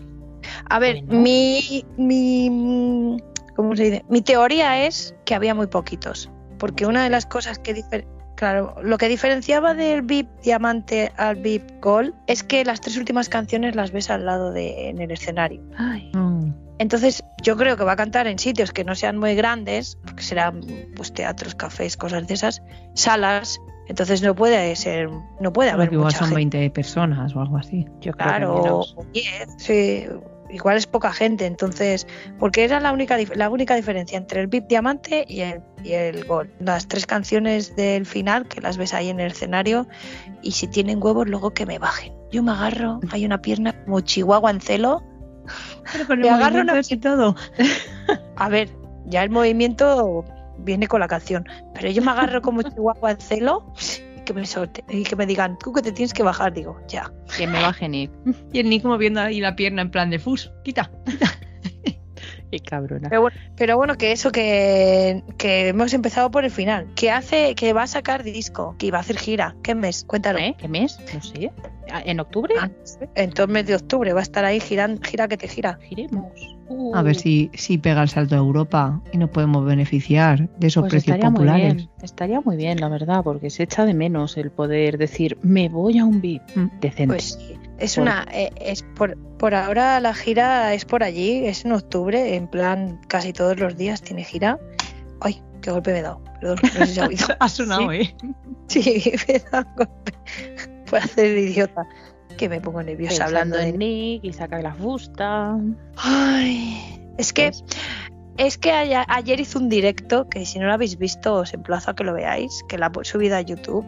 C: A ver,
E: Bueno.
C: mi, mi, mm, ¿cómo se dice? Mi teoría es que había muy poquitos, porque una de las cosas que difer- claro, lo que diferenciaba del VIP Diamante al VIP Gold es que las tres últimas canciones las ves al lado de en el escenario.
E: Ay,
D: Mm,
C: Entonces, yo creo que va a cantar en sitios que no sean muy grandes, porque serán pues teatros, cafés, cosas de esas, salas. Entonces no puede ser, no puede haber
D: igual
C: mucha
D: son
C: gente.
D: 20 personas o algo así.
E: yo creo que
C: Claro,
E: menos.
C: o 10, sí. igual es poca gente, entonces, porque era la única, la única diferencia entre el VIP Diamante y el, y el Gold. Las tres canciones del final, que las ves ahí en el escenario, y si tienen huevos, luego que me bajen. Yo me agarro, hay una pierna como chihuahua en celo.
D: Pero con el
C: agarro una-
D: y todo. *laughs*
C: A ver, ya el movimiento viene con la canción, pero yo me agarro como chihuahua en celo y que me solte, y que me digan, tú que te tienes que bajar, digo, ya.
E: Que me baje Nick. *laughs*
D: Y el Nick moviendo ahí la pierna en plan de fus. Quita. *laughs*
E: Qué cabrona.
C: Pero bueno, pero bueno, que eso que, que hemos empezado por el final. Que hace, que va a sacar disco, que iba a hacer gira. ¿Qué mes? Cuéntalo.
E: ¿Eh? ¿Qué mes? No sé. Ah, ¿En octubre?
C: Ah, en todo el mes de octubre va a estar ahí girando, gira que te gira.
E: Giremos.
D: A ver si, si pega el salto a Europa y nos podemos beneficiar de esos
E: pues
D: precios
E: estaría muy
D: populares.
E: bien. Estaría muy bien, la verdad, porque se echa de menos el poder decir, me voy a un VIP
D: Mm.
E: decente.
C: Pues sí. Es una, eh, es por, por ahora la gira es por allí, es en octubre, en plan casi todos los días tiene gira. Ay, qué golpe me he dado. Perdón, no sé si se ha oído. *laughs*
D: ha sonado, ¿eh?
C: Sí, *laughs* me he dado un golpe por hacer el idiota. Que me pongo nerviosa
E: Pensando
C: hablando de
E: Nick y saca la fusta.
C: Ay, es que
E: Pues,
C: es que ayer hizo un directo que si no lo habéis visto os emplazo a que lo veáis, que la he subido a YouTube.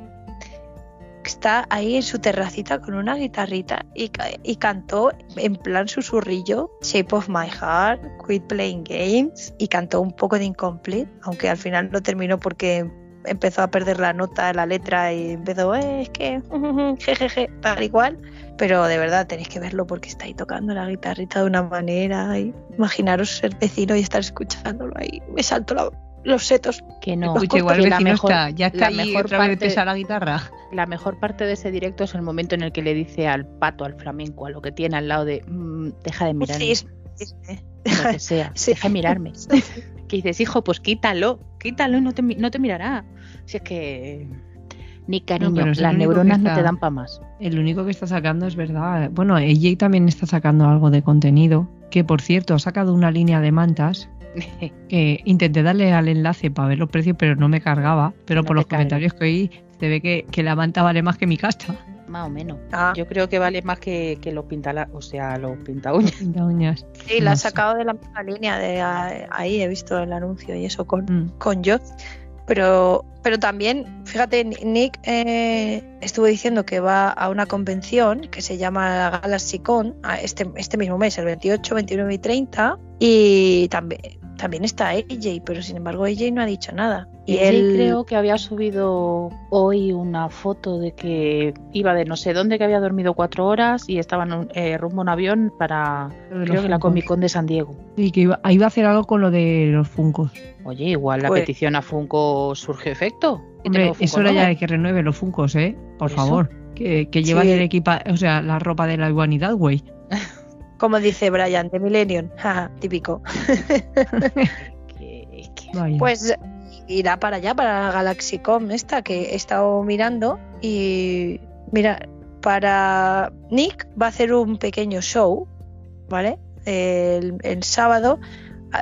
C: Está ahí en su terracita con una guitarrita y, ca- y cantó en plan susurrillo Shape of My Heart, Quit Playing Games y cantó un poco de Incomplete, aunque al final no terminó porque empezó a perder la nota, la letra y empezó, "Eh, es que *laughs* jejeje, tal igual. Pero de verdad tenéis que verlo porque está ahí tocando la guitarrita de una manera. Y imaginaros ser vecino y estar escuchándolo ahí. Me salto la- los setos.
E: Que no.
D: Escucha, igual
E: que
D: el
E: la
D: vecino
E: mejor-
D: está, ya está
E: la
D: ahí
E: mejor
D: otra vez de
E: parte-
D: pesar la guitarra.
E: La mejor parte de ese directo es el momento en el que le dice al pato, al flamenco, a lo que tiene al lado de "Mm, deja de mirarme,
C: Sí, sí, sí.
E: lo que sea, *laughs*
C: Sí.
E: deja de mirarme. *laughs* Que dices, hijo, pues quítalo, quítalo y no te, mi- no te mirará. Si es que ni cariño, las neuronas no te dan para más.
D: El único que está sacando es verdad. Bueno, AJ también está sacando algo de contenido. Que por cierto, ha sacado una línea de mantas. Que *laughs* intenté darle al enlace para ver los precios, pero no me cargaba. Pero
E: No
D: por los
E: carga.
D: comentarios que oí, se ve que, que la manta vale más que mi casta.
E: Más o menos.
C: Ah,
E: Yo creo que vale más que, que los pinta o sea, los pinta uñas. *laughs*
D: Pinta uñas.
C: sí, la ha sacado de la misma línea. de ah, Ahí he visto el anuncio y eso con,
D: Mm.
C: con yo. Pero, pero también, fíjate, Nick eh, estuvo diciendo que va a una convención que se llama GalaxyCon a este, este mismo mes, el 28, 29 y 30. Y también, también está AJ, pero sin embargo AJ no ha dicho nada. Y él
E: él creo que había subido hoy una foto de que iba de no sé dónde, que había dormido cuatro horas y estaba en un, eh, rumbo a un avión para, creo que la. Comic Con de San Diego.
D: Y que iba, iba a hacer algo con lo de los funcos.
E: Oye, igual la
C: Pues-
E: petición a Funko surgió efecto.
D: Hombre, es hora ya de que renueve los funcos, ¿eh? Por,
E: eso.
D: favor. Que, que llevan
C: Sí.
D: el equipa, o sea, la ropa de la humanidad, güey. *laughs*
C: Como dice Brian, de Millennium, *laughs* jaja, típico. *laughs*
E: Que-.
C: Pues irá para allá, para la GalaxyCom esta que he estado mirando. Y mira, para Nick va a hacer un pequeño show, ¿vale? El, el sábado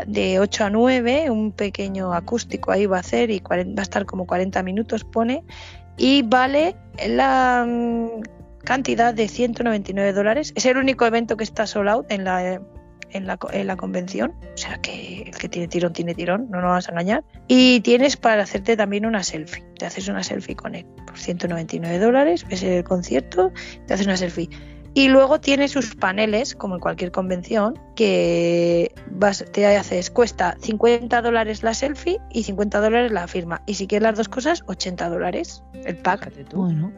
C: de 8 a 9, un pequeño acústico ahí va a hacer y 40 va a estar como 40 minutos, pone. Y vale la mm, cantidad de 199 dólares. Es el único evento que está sold out en la, en la, en la convención. O sea que el que tiene tirón tiene tirón, no nos vas a engañar. Y tienes para hacerte también una selfie. Te haces una selfie con él por 199 dólares, ves el concierto, te haces una selfie. Y luego tiene sus paneles, como en cualquier convención, que vas, te haces, cuesta 50 dólares la selfie y 50 dólares la firma. Y si quieres las dos cosas, 80 dólares el pack.
E: Tú.
D: Bueno,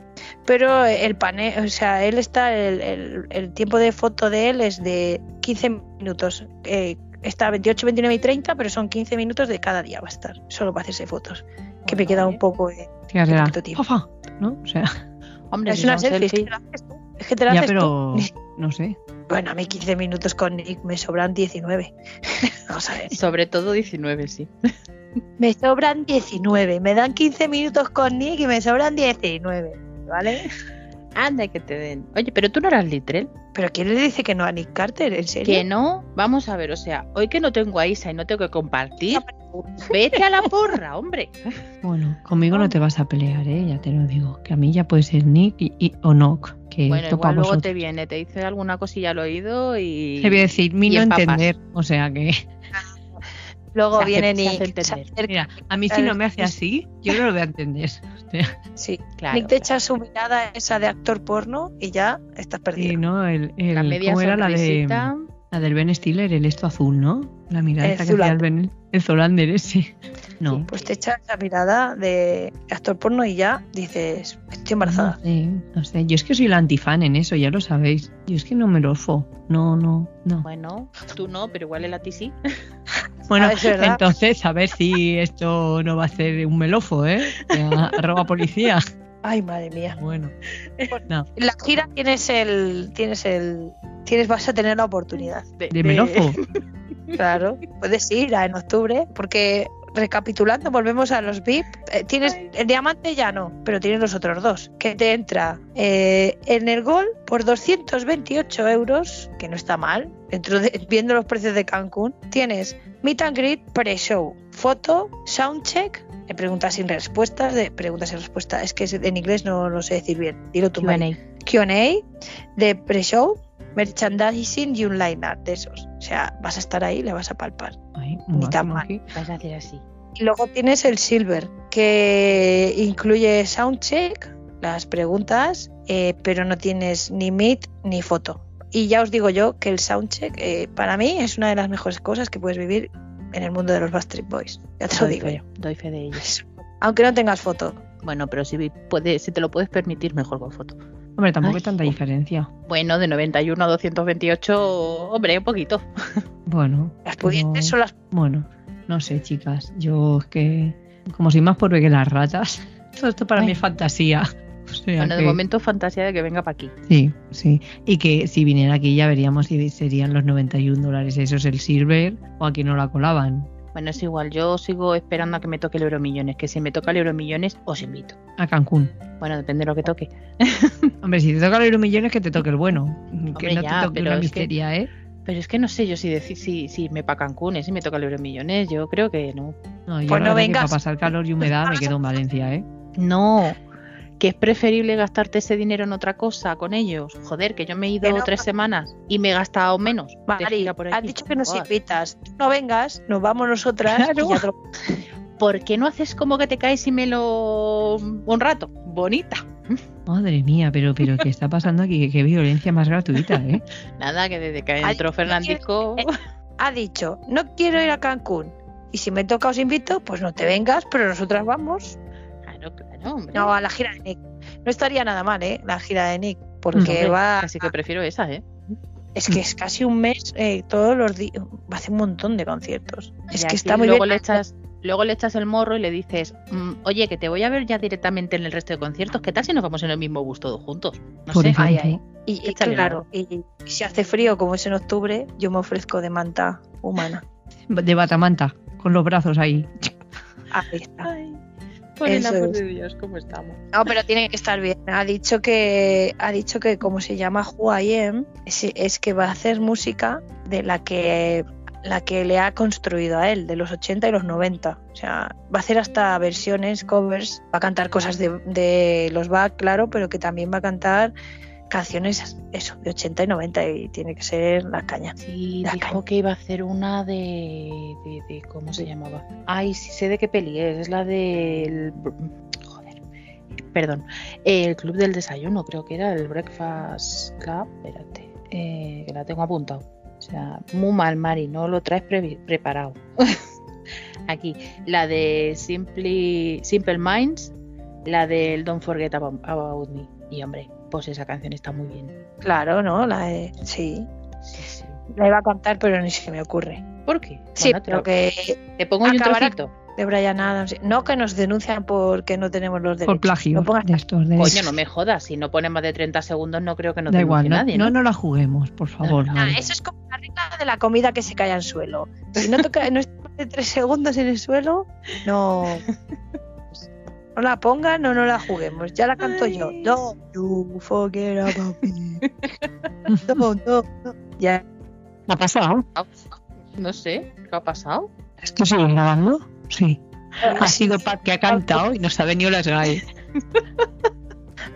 C: Pero el panel, o sea, él está, el, el- el tiempo de foto de él es de 15 minutos. Eh, está 28, 29 y 30, pero son 15 minutos de cada día va a estar, solo para hacerse fotos. que me
E: Bueno,
C: queda un poco... eh, tiempo.
D: Fafa, ¿no? O sea,
E: Hombre,
C: es
E: si
C: una
E: son
C: selfie, es que te la haces
D: ya, pero
C: tú. *laughs*
D: no sé.
C: Bueno, a mí 15 minutos con Nick me sobran 19. *laughs* Vamos a ver.
E: Sobre todo 19, sí.
C: Me sobran 19. Me dan 15 minutos con Nick y me sobran 19. ¿Vale?
E: Anda que te den. Oye, pero tú no eras Litrel.
C: Pero ¿quién le dice que no a Nick Carter? ¿En serio?
E: Que no, vamos a ver, o sea, hoy que no tengo a Isa y no tengo que compartir, vete a la porra, hombre.
D: Bueno, conmigo no te vas a pelear, ¿eh? Ya te lo digo. Que a mí ya puede ser Nick y, y- o Nock. que
E: Bueno, igual luego
D: vosotros.
E: te viene, te dice alguna cosilla al oído y.
D: Te voy a decir, mi no entender. O sea que,
C: Luego *laughs*
E: Se
C: viene
E: hace
C: Nick. se
D: mira, a mí si no me hace así, yo no lo voy a entender. *laughs* O sea,
C: sí.
E: Claro,
C: Nick te
E: claro.
C: echa su mirada esa de actor porno y ya estás perdido.
D: sí, ¿no? El, el-
E: La media
D: ¿Cómo era la de. La del Ben Stiller, el esto azul, ¿no? La mirada
C: El
D: que hacía el. Ben, el Zolander ese. No.
C: Pues te echa esa mirada de actor porno y ya dices, estoy embarazada.
D: No sé, no sé. Yo es que soy la antifan en eso, ya lo sabéis. Yo es que no me lo fo. No, no, no.
E: Bueno, tú no, pero igual él a ti sí. *laughs*
D: Bueno,
C: Ah,
D: entonces a ver si esto no va a ser un melofo, ¿eh? *laughs* Arroba policía.
C: Ay, madre mía.
D: Bueno. No,
C: En la gira tienes el, tienes el, tienes, vas a tener la oportunidad.
D: de melofo. *laughs*
C: Claro, puedes ir a- en octubre, porque recapitulando, volvemos a los VIP. eh, tienes el diamante ya no, pero tienes los otros dos. Que te entra eh, en el gol por 228 euros, que no está mal. Dentro de, viendo los precios de Cancún, tienes meet and greet pre-show, foto, soundcheck. Preguntas sin respuestas, de preguntas sin respuestas. Es que en inglés no lo sé decir bien. Dilo tú.
E: Q&A.
C: QA de pre-show, merchandising y un line-up de esos. O sea, vas a estar ahí y le vas a palpar.
D: Ay,
C: Ni tan mal.
E: Vas a hacer así.
C: Y luego tienes el Silver, que incluye soundcheck, las preguntas, eh, pero no tienes ni meet ni foto. Y ya os digo yo que el soundcheck eh, para mí es una de las mejores cosas que puedes vivir en el mundo de los Backstreet Boys. Ya te lo
E: Doy
C: digo
E: fe,
C: yo.
E: doy fe de ello.
C: Aunque no tengas foto.
E: Bueno, pero si, puede, si te lo puedes permitir, mejor con foto.
D: Hombre, tampoco
E: Ay,
D: hay tanta
E: jo.
D: diferencia.
E: Bueno, de 91 a 228, hombre, un poquito. *laughs*
D: Bueno.
C: Las pudientes
D: pero-
C: son las
D: Bueno, no sé, chicas. Yo es que. Como soy más pobre que las ratas. *laughs* Todo esto para
E: Ay.
D: mí es fantasía. *laughs* O sea
E: Bueno, de
D: que-
E: momento fantasía de que venga para aquí.
D: Sí, sí. Y que si viniera aquí ya veríamos si serían los 91 dólares esos el Silver o aquí no la colaban.
E: Bueno, es igual, yo sigo esperando a que me toque el Euromillones, que si me toca el Euromillones, os invito.
D: A Cancún.
E: Bueno, depende de lo que toque. *laughs*
D: Hombre, si te toca el Euromillones, que te toque el bueno. que
E: Hombre,
D: no
E: ya,
D: te toque
E: pero
D: una
E: es que-
D: miseria, ¿eh?
E: Pero es que no sé yo si decir si, si irme para Cancún, ¿eh? si me toca el Euromillones, yo creo que no.
D: No, yo
C: Pues
D: la
C: no
D: verdad que
C: vengas.
D: para pasar calor y humedad me quedo en Valencia, ¿eh?
E: No, que es preferible gastarte ese dinero en otra cosa con ellos. Joder, que yo me he ido
C: no,
E: tres semanas y me he gastado menos.
C: Mari, has dicho que nos
E: Joder.
C: invitas. No vengas, nos vamos nosotras
E: Claro.
C: y ya te lo-
E: ¿Por qué no haces como que te caes y me lo... un rato? Bonita.
D: Madre mía, pero, pero ¿qué está pasando aquí? Qué, qué violencia más gratuita, ¿eh? *laughs*
E: Nada, que desde que entró Fernandico...
C: eh, ha dicho, no quiero ir a Cancún. Y si me toca os invito, pues no te vengas, pero nosotras vamos.
E: Claro, claro, hombre.
C: No, a la gira de Nick. No estaría nada mal, ¿eh? La gira de Nick. Porque va.
E: Así que prefiero esa, ¿eh?
C: Es que es casi un mes, eh, todos los días. Hace un montón de conciertos. Es
E: Y
C: que
E: así
C: está muy
E: luego
C: bien.
E: Le echas, luego le echas el morro y le dices, "Mm, oye, que te voy a ver ya directamente en el resto de conciertos. ¿Qué tal si nos vamos en el mismo bus todos juntos? No
D: Por
E: sé.
D: ejemplo.
C: Ay, ay. Y, y claro, y, y si hace frío como es en octubre, yo me ofrezco de manta humana.
D: De batamanta, con los brazos ahí.
C: Ahí está.
E: Ay, por el amor
C: es.
E: de Dios, ¿cómo estamos?
C: No, pero tiene que estar bien. Ha dicho que, ha dicho que como se llama Who I Am, es, es que va a hacer música de la que la que le ha construido a él, de los 80 y los 90. O sea, va a hacer hasta versiones, covers, va a cantar cosas de, de los back, claro, pero que también va a cantar canciones, eso, de 80 y 90 y tiene que ser la caña.
E: Sí,
C: La
E: dijo
C: caña.
E: que iba a hacer una de, de, de- ¿Cómo se llamaba? Ay, sí sé de qué peli es. Es la del. Joder. Perdón. El Club del Desayuno, creo que era el Breakfast Club. Espérate. eh, que la tengo apuntado. O sea, muy mal, Mari. No lo traes previ- preparado. *laughs* Aquí. La de Simply, Simple Minds. La del Don't Forget About, About Me. Y hombre, pues esa canción está muy bien.
C: Claro, ¿no? La de, sí.
E: Sí, sí.
C: La iba a cantar, pero ni se me ocurre.
E: ¿Por qué?
C: Sí,
E: Bueno, te lo-
C: que
E: Te pongo un trocito.
C: de Brian Adams. No que nos denuncian porque no tenemos los derechos.
D: Por plagio
C: No pongas-
D: de estos. De...
E: Coño, no me jodas. Si no pone más de 30 segundos, no creo que nos
D: da igual, no,
E: nadie,
D: no,
E: ¿no?
D: no la juguemos, por favor.
E: no,
C: eso es como la regla de la comida que se cae al suelo. Si no toca, no está más de tres segundos en el suelo, no. *laughs* No la pongan o no la juguemos. Ya la canto yo.
E: Ay.
C: Don't you forget about me. *laughs* No, no, no. Ya.
D: ¿Qué ha pasado?
E: No sé, ¿qué ha pasado?
D: ¿Esto sigue grabando? Sí. Ha sido Pat que ha cantado y no sabe ni las GAE.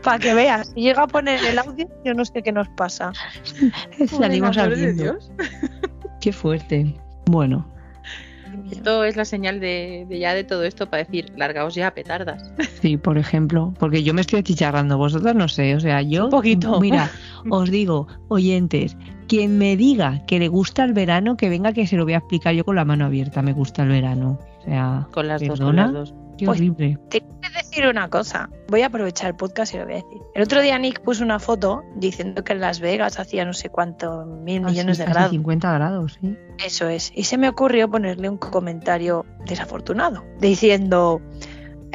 C: Para que veas, si llega a poner el audio, yo no sé qué nos pasa.
D: Salimos.
E: Dios.
D: Qué fuerte. Bueno,
E: Esto es la señal de, de ya de todo esto para decir, largaos ya, petardas.
D: sí, por ejemplo, porque yo me estoy achicharrando, vosotros no sé, o sea, yo...
E: Un poquito.
D: Mira, *laughs* os digo, oyentes, quien me diga que le gusta el verano, que venga que se lo voy a explicar yo con la mano abierta, me gusta el verano. O sea,
E: Con las dos, con las dos.
D: Qué
C: Pues-
D: horrible.
C: Te quiero decir una cosa. Voy a aprovechar el podcast y lo voy a decir. El otro día Nick puso una foto diciendo que en Las Vegas hacía no sé cuántos mil
D: Ah,
C: millones
D: sí,
C: de
D: casi
C: grados.
D: 50 grados, sí.
C: Eso es. Y se me ocurrió ponerle un comentario desafortunado, diciendo,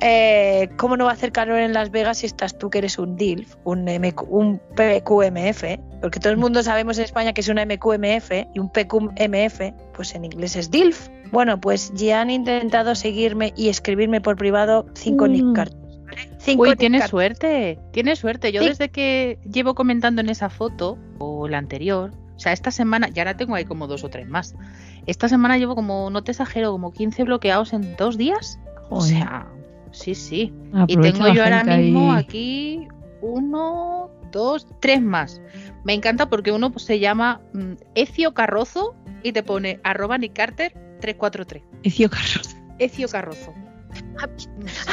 C: eh, ¿cómo no va a hacer calor en Las Vegas si estás tú que eres un DILF, un, MQ un PQMF? Porque todo el mundo sabemos en España que es una MQMF y un PQMF, pues en inglés es DILF. Bueno, pues ya han intentado seguirme y escribirme por privado cinco
D: Mm.
C: Nick Carters, ¿vale? Cinco
E: Uy, tienes suerte, tienes suerte. Yo
C: Sí.
E: desde que llevo comentando en esa foto, o la anterior, o sea, esta semana, ya ahora tengo ahí como dos o tres más. Esta semana llevo como, no te exagero, como 15 bloqueados en dos días. O sea, sí, sí. Y tengo
D: la
E: yo ahora mismo
D: ahí.
E: aquí uno, dos, tres más. Me encanta porque uno pues, se llama mm, Ecio Carrozo y te pone arroba Nick Carter 343.
D: Ecio Carros.
E: Ecio Carrozo.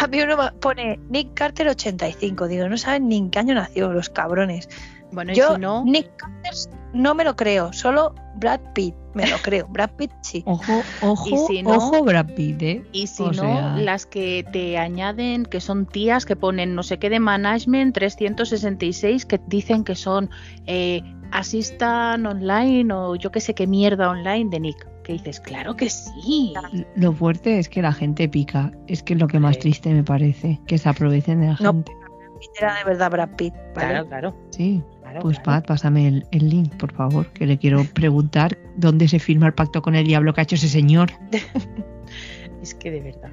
C: A mí uno pone Nick Carter 85. Digo, no saben ni en qué año nació, los cabrones.
E: Bueno, y
C: Yo,
E: si no,
C: Nick Carter, no me lo creo. Solo Brad Pitt me lo creo. Brad Pitt sí.
D: Ojo, ojo,
E: si no-
D: ojo, Brad Pitt, ¿eh?
E: Y si
D: O
E: no,
D: sea-
E: las que te añaden, que son tías que ponen no sé qué de management 366, que dicen que son eh, assistant online o yo qué sé qué mierda online de Nick. Que dices, claro que sí.
D: Lo fuerte es que la gente pica. Es que es lo que más
E: Sí.
D: triste me parece. Que se aprovechen de la
C: No,
D: gente.
C: Era de verdad Brad Pitt. ¿vale?
E: Claro, claro.
D: Sí.
E: Claro,
D: Pues
E: claro.
D: Pat, pásame el, el link, por favor, que le quiero preguntar dónde se firma el pacto con el diablo que ha hecho ese señor. *laughs*
E: Es que de verdad.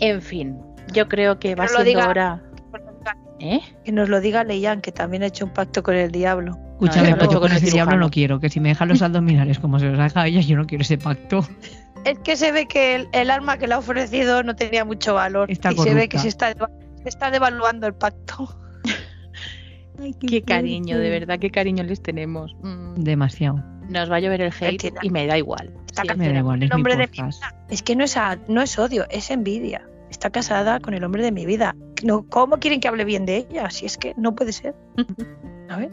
E: En fin, yo creo que va
C: no
E: siendo
C: diga.
E: hora. ¿Eh?
C: Que nos lo diga Leyan, que también ha hecho un pacto con el diablo.
D: Escúchame, pues yo
E: hago con el
D: ese diablo no quiero, que si me dejan los abdominales como se los deja ella, yo no quiero ese pacto.
C: Es que se ve que el, el arma que le ha ofrecido no tenía mucho valor.
D: Está
C: y se ve que se está, se está devaluando el pacto.
E: Qué cariño, de verdad, qué cariño les tenemos. Mm,
D: Demasiado.
E: Nos va a llover el hate y me da igual.
C: Está
E: Sí,
C: casada
D: Me da igual,
C: con
D: es
C: el
D: mi
C: hombre de mi. Es que no es, a- no es odio, es envidia. Está casada con el hombre de mi vida. No, ¿Cómo quieren que hable bien de ella? Si es que no puede ser. *laughs* A ver,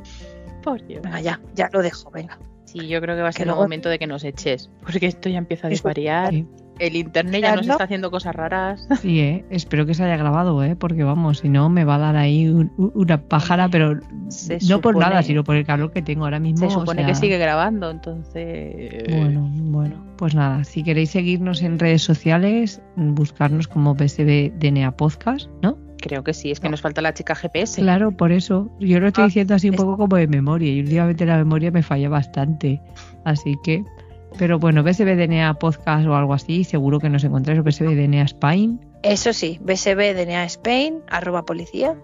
E: Por Dios.
C: venga, ya, ya lo dejo, venga.
E: Sí, yo creo que va a
C: Que
E: ser el
C: luego-
E: momento de que nos eches, porque esto ya empieza a desvariar.
D: Sí.
E: El internet ya nos
C: no-
E: está haciendo cosas raras. *laughs*
D: Sí, ¿eh? espero que se haya grabado, ¿eh? porque vamos, si no me va a dar ahí un- un- una pájara, pero
E: Se
D: no por nada, sino por el calor que tengo ahora mismo.
E: Se
D: o
E: supone que sigue grabando, entonces.
D: Bueno, bueno, pues nada, si queréis seguirnos en redes sociales, buscarnos como BSB DNA Podcast, ¿no?
E: Creo que sí, es que nos falta la chica GPS.
D: Claro, por eso. Yo lo estoy
C: Ah,
D: diciendo así un
C: es-
D: poco como de memoria y últimamente la memoria me falla bastante. Así que, pero bueno, BSB DNA Podcast o algo así, seguro que nos encontráis, o BSB DNA Spain.
C: Eso sí, BSB DNA Spain, arroba policía.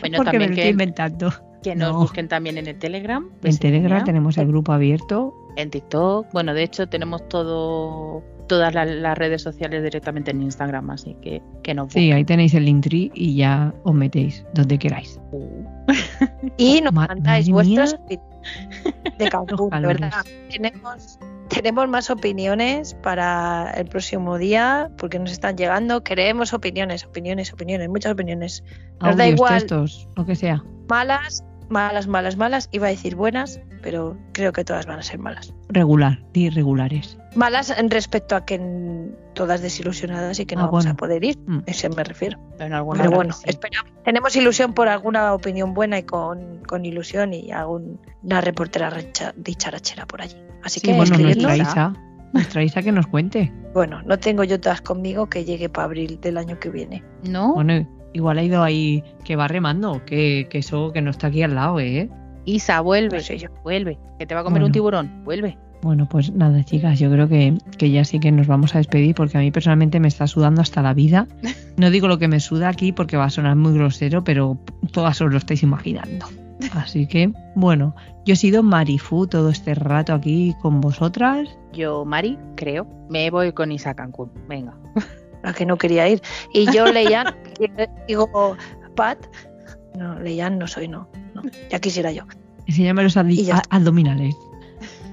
E: Bueno,
D: porque me
E: también
D: lo estoy
E: que,
D: inventando.
E: que nos
D: No.
E: busquen también en el Telegram.
D: En Telegram tenemos el grupo abierto.
E: En TikTok. Bueno, de hecho, tenemos todo todas la- las redes sociales directamente en Instagram, así que, que nos
D: Sí, ahí tenéis el Linktree y ya os metéis donde queráis.
C: Y nos
D: Ma-
C: mandáis
D: madre
C: vuestras
D: mía.
C: De Cancún, verdad. Tenemos, tenemos más opiniones para el próximo día, porque nos están llegando. Queremos opiniones, opiniones, opiniones, muchas opiniones. Nos da igual.
D: textos, lo que sea.
C: Malas, malas, malas, malas. Iba a decir buenas, pero creo que todas van a ser malas.
D: Regular, de irregulares.
C: Malas en respecto a que todas desilusionadas y que no
D: Ah,
C: vamos
D: bueno.
C: a poder ir.
D: Mm.
C: Ese me refiero.
E: En alguna
C: Pero
E: hora
C: bueno,
E: sí.
C: esperamos. Tenemos ilusión por alguna opinión buena y con, con ilusión y alguna reportera recha- dicharachera por allí. Así
D: Sí,
C: que
D: bueno, nuestra Isa, nuestra Isa que nos cuente.
C: Bueno, no tengo yo todas conmigo que llegue para abril del año que viene.
E: ¿No?
D: Bueno, igual ha ido ahí que va remando, que, que eso que no está aquí al lado, ¿eh?
E: Isa, vuelve.
C: No sé yo.
E: Vuelve. Que te va a comer
D: Bueno.
E: un tiburón. Vuelve.
D: Bueno, pues nada, chicas, yo creo que, que ya sí que nos vamos a despedir porque a mí personalmente me está sudando hasta la vida. *laughs* No digo lo que me suda aquí porque va a sonar muy grosero, pero todas os lo estáis imaginando. Así que, bueno, yo he sido Marifu todo este rato aquí con vosotras.
E: Yo, Mari, creo, me voy con Isa Cancún. Venga. *laughs*
C: La que no quería ir. Y yo leía, digo, pat. No, Leyan no soy, no. no. Ya quisiera yo.
D: Enséñame los a- abdominales.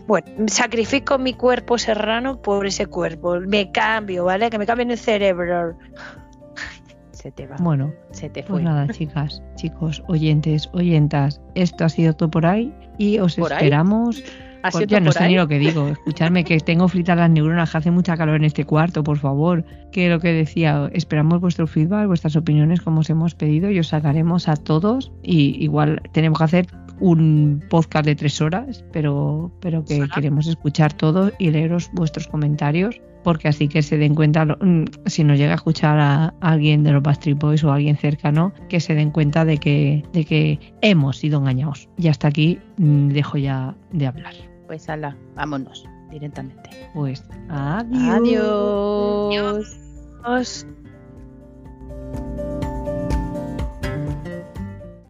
C: Bueno, sacrifico mi cuerpo serrano por ese cuerpo. Me cambio, ¿vale? Que me cambien el cerebro. *laughs*
E: Se te va.
D: Bueno,
E: se te fue.
D: pues nada, chicas, chicos, oyentes, oyentas, esto ha sido todo por ahí y os
E: ¿Por ahí?
D: esperamos.
E: ¿Ha
D: Pues
E: sido
D: ya no sé
E: ahí?
D: ni lo que digo. Escuchadme que tengo fritas las neuronas, que hace mucha calor en este cuarto, por favor. Que lo que decía, esperamos vuestro feedback, vuestras opiniones, como os hemos pedido, y os sacaremos a todos. Y igual tenemos que hacer un podcast de tres horas, pero, pero que queremos escuchar todo y leeros vuestros comentarios. Porque así que se den cuenta, mm, si nos llega a escuchar a alguien de los Backstreet Boys o alguien cercano, que se den cuenta de que, de que hemos sido engañados. Y hasta aquí mm, dejo ya de hablar.
E: Pues ala, vámonos directamente.
D: Pues adiós.
E: Adiós.
C: Adiós.